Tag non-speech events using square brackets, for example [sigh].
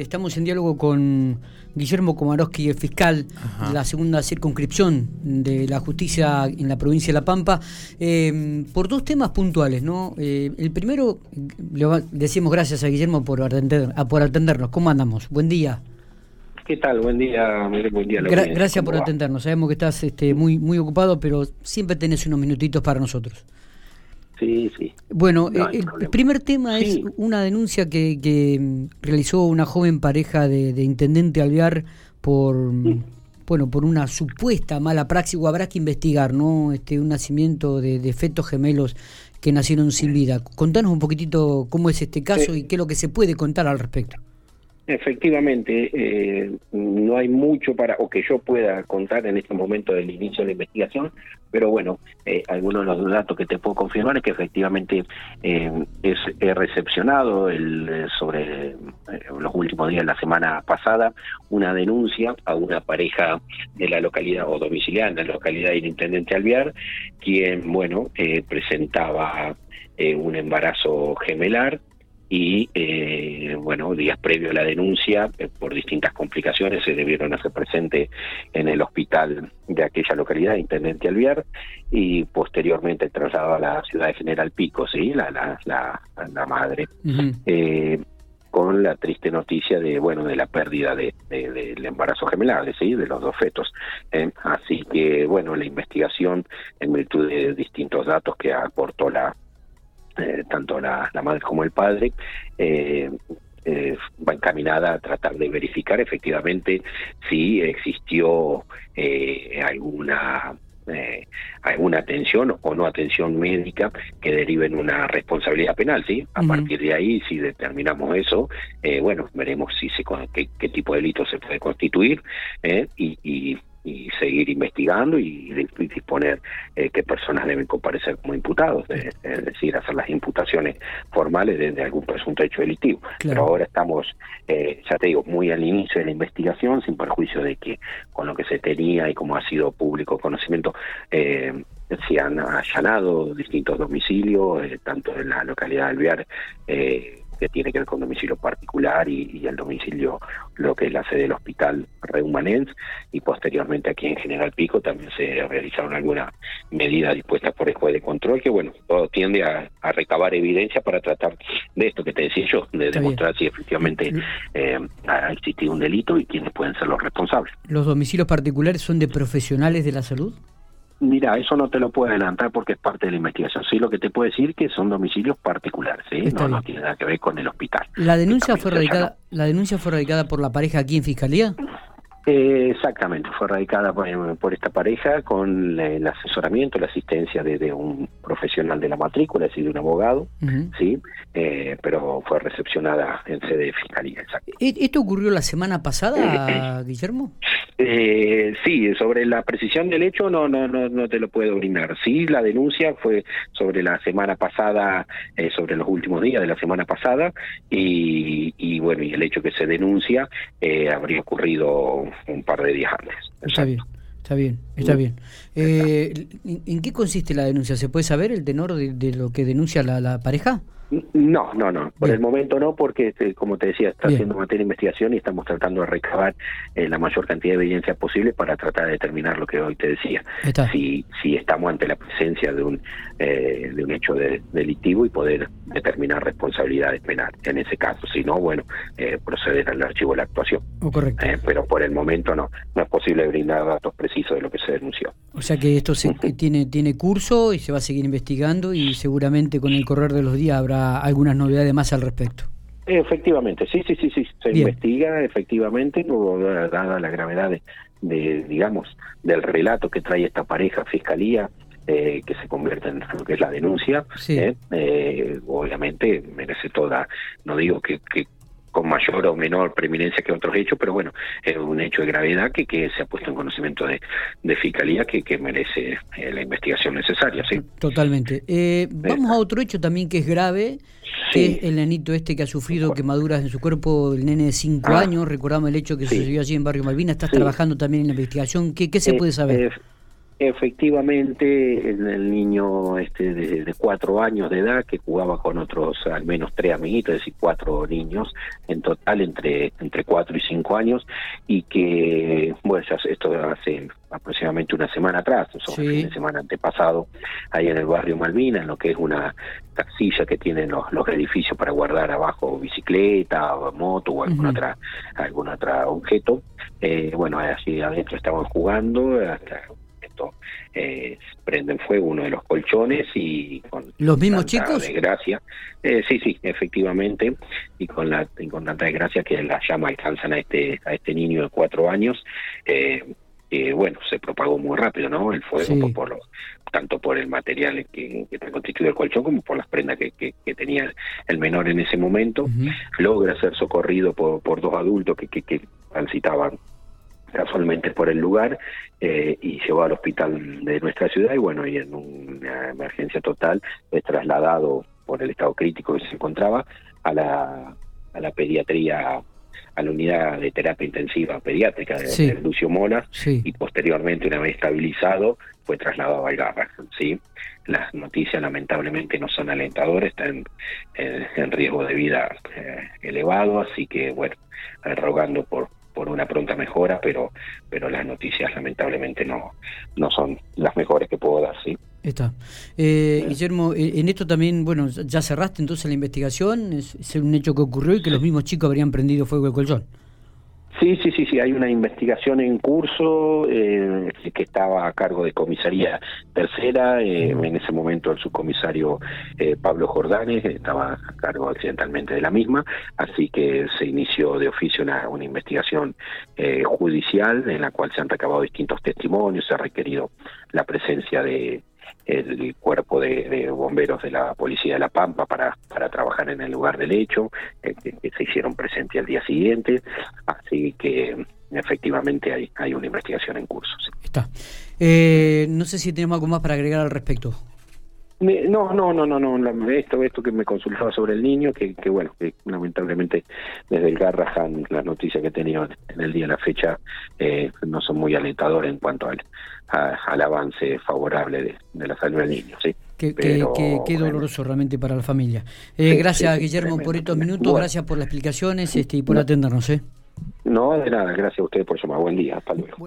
Estamos en diálogo con Guillermo Komarowski, el fiscal de la segunda circunscripción de la justicia en la provincia de La Pampa, eh, por dos temas puntuales. ¿no? Eh, el primero, le decimos gracias a Guillermo por, atender, por atendernos. ¿Cómo andamos? Buen día. ¿Qué tal? Buen día, Buen día. gracias por atendernos. Sabemos que estás este, muy, muy ocupado, pero siempre tenés unos minutitos para nosotros. Sí, sí. Bueno, eh, el, primer tema es una denuncia que, que, mm, realizó una joven pareja de, Intendente Alvear por, mm, bueno, por una supuesta mala praxis, o habrá que investigar, ¿no? Este, un nacimiento de, de fetos gemelos que nacieron sin vida. Contanos un poquitito cómo es este caso y qué es lo que se puede contar al respecto. Efectivamente, eh, no hay mucho para o que yo pueda contar en este momento del inicio de la investigación, pero bueno, eh, algunos de los datos que te puedo confirmar es que efectivamente eh, es, he recepcionado el, sobre los últimos días de la semana pasada una denuncia a una pareja de la localidad o domiciliaria en la localidad del Intendente Alviar, quien, bueno, presentaba un embarazo gemelar y eh, bueno días previo a la denuncia eh, por distintas complicaciones se debieron hacer presente en el hospital de aquella localidad intendente Alviar y posteriormente trasladado a la ciudad de General Pico sí la la la, madre. Eh, con la triste noticia de bueno de la pérdida de, del embarazo gemelar sí de los dos fetos. Así que bueno la investigación en virtud de distintos datos que aportó la eh, tanto la, madre como el padre, eh, eh, va encaminada a tratar de verificar efectivamente si existió alguna alguna atención o no atención médica que derive en una responsabilidad penal, ¿sí? A partir de ahí, si determinamos eso, bueno, veremos si se, qué, qué, tipo de delito se puede constituir y, y y seguir investigando y, disponer eh, qué personas deben comparecer como imputados, es decir, hacer las imputaciones formales de, algún presunto hecho delictivo. Pero ahora estamos, eh, ya te digo, muy al inicio de la investigación, sin perjuicio de que con lo que se tenía y como ha sido público conocimiento, eh, se han allanado distintos domicilios, eh, tanto en la localidad de Alvear, eh, que tiene que ver con domicilio particular y, el domicilio, lo que es la sede del hospital Reumanens, y posteriormente aquí en General Pico también se realizaron algunas medidas dispuestas por el juez de control, que bueno, todo tiende a, recabar evidencia para tratar de esto que te decía yo, de demostrar si efectivamente eh, ha existido un delito y quiénes pueden ser los responsables. ¿Los domicilios particulares son de profesionales de la salud? Mira, eso no te lo puedo adelantar porque es parte de la investigación. Sí, lo que te puedo decir que son domicilios particulares, ¿sí? No, no, tiene nada que ver con el hospital. ¿La denuncia fue radicada, la denuncia fue radicada por la pareja aquí en fiscalía? Eh, exactamente, fue radicada por, esta pareja con el asesoramiento, la asistencia de, un profesional de la matrícula, es decir, de un abogado, sí, eh, pero fue recepcionada en sede de fiscalía. ¿E-, ¿Esto ocurrió la semana pasada, Guillermo? Eh, sí, sobre la precisión del hecho no, no, no, no te lo puedo brindar. Sí, la denuncia fue sobre la semana pasada, eh, sobre los últimos días de la semana pasada, y, y bueno, y el hecho que se denuncia eh, habría ocurrido un par de días antes. Está bien. Está bien, está bien. Eh, ¿En qué consiste la denuncia? ¿Se puede saber el tenor de, lo que denuncia la, la pareja? No, no, no. Por el momento no, porque este, como te decía, está haciendo materia de investigación y estamos tratando de recabar eh, la mayor cantidad de evidencia posible para tratar de determinar lo que hoy te decía. Si, si estamos ante la presencia de un eh, de un hecho delictivo y poder determinar responsabilidades penales. En ese caso, si no, bueno, eh, proceder al archivo de la actuación. Oh, correcto. pero por el momento no, no es posible brindar datos precisos de lo que se denunció. O sea que esto se, [laughs] tiene tiene curso y se va a seguir investigando y seguramente con el correr de los días habrá algunas novedades más al respecto. Efectivamente, sí, sí, sí, sí, se investiga efectivamente, dada la gravedad de, digamos, del relato que trae esta pareja fiscalía, eh, que se convierte en lo que es la denuncia, eh, eh, obviamente merece toda, no digo que, que con mayor o menor preeminencia que otros hechos, pero bueno, es un hecho de gravedad que, que se ha puesto en conocimiento de, de fiscalía que, que merece eh, la investigación necesaria, ¿sí? Totalmente. Eh, vamos a otro hecho también que es grave, que es el nenito este que ha sufrido quemaduras en su cuerpo, el nene de 5 ah. años, recordamos el hecho que sucedió allí en Barrio Malvinas, estás trabajando también en la investigación, ¿qué, qué se eh, puede saber? Efectivamente, el, niño este de, cuatro años de edad que jugaba con otros al menos tres amiguitos, es decir, cuatro niños en total entre entre cuatro y cinco años y que bueno esto hace aproximadamente una semana atrás, o sea, fin de semana antepasado, ahí en el barrio Malvina, en lo que es una casilla que tienen los, los edificios para guardar abajo bicicleta, moto o algún otra algún otro objeto. Eh, bueno, así adentro estaban jugando hasta eh, prenden fuego uno de los colchones y con los mismos chicos desgracia. Eh, sí sí efectivamente y con la con tanta desgracia que las llamas alcanzan a este a este niño de cuatro años eh, bueno se propagó muy rápido no el fuego por, tanto por el material que, que constituye el colchón como por las prendas que, que, tenía el menor en ese momento. Logra ser socorrido por, por dos adultos que, que transitaban casualmente por el lugar eh, y llevó al hospital de nuestra ciudad y bueno, y en una emergencia total es trasladado por el estado crítico que se encontraba a la, a la pediatría a la unidad de terapia intensiva pediátrica de, Lucio Mola y posteriormente una vez estabilizado fue trasladado a Algarra. ¿sí? Las noticias lamentablemente no son alentadoras, están en, riesgo de vida eh, elevado, así que bueno, rogando por, por una pronta mejora, pero pero las noticias lamentablemente no no son las mejores que puedo dar, sí. Está. Eh, Guillermo, eh, en esto también, bueno, ya cerraste entonces la investigación, es, es un hecho que ocurrió y que los mismos chicos habrían prendido fuego el colchón. Sí, sí, sí, sí, hay una investigación en curso eh, que estaba a cargo de comisaría tercera, eh, en ese momento el subcomisario eh, Pablo Jordanes estaba a cargo accidentalmente de la misma, así que se inició de oficio una, una investigación judicial en la cual se han recabado distintos testimonios, se ha requerido la presencia de el cuerpo de, bomberos de la policía de La Pampa para, para trabajar en el lugar del hecho, eh, que, se hicieron presentes al día siguiente, así que efectivamente hay, hay una investigación en curso. Está. Eh, no sé si tenemos algo más para agregar al respecto. No, no, no, no, no, esto, esto que me consultaba sobre el niño, que, que bueno, que lamentablemente desde el Garrahan las noticias que he tenido en el día de la fecha eh, no son muy alentadoras en cuanto al, al avance favorable de, la salud del niño, sí. Qué, qué, doloroso realmente para la familia. Eh, gracias, Guillermo, por estos minutos, gracias por las explicaciones este, y por atendernos. ¿eh? No, de nada, gracias a ustedes por llamar. Buen día, hasta luego.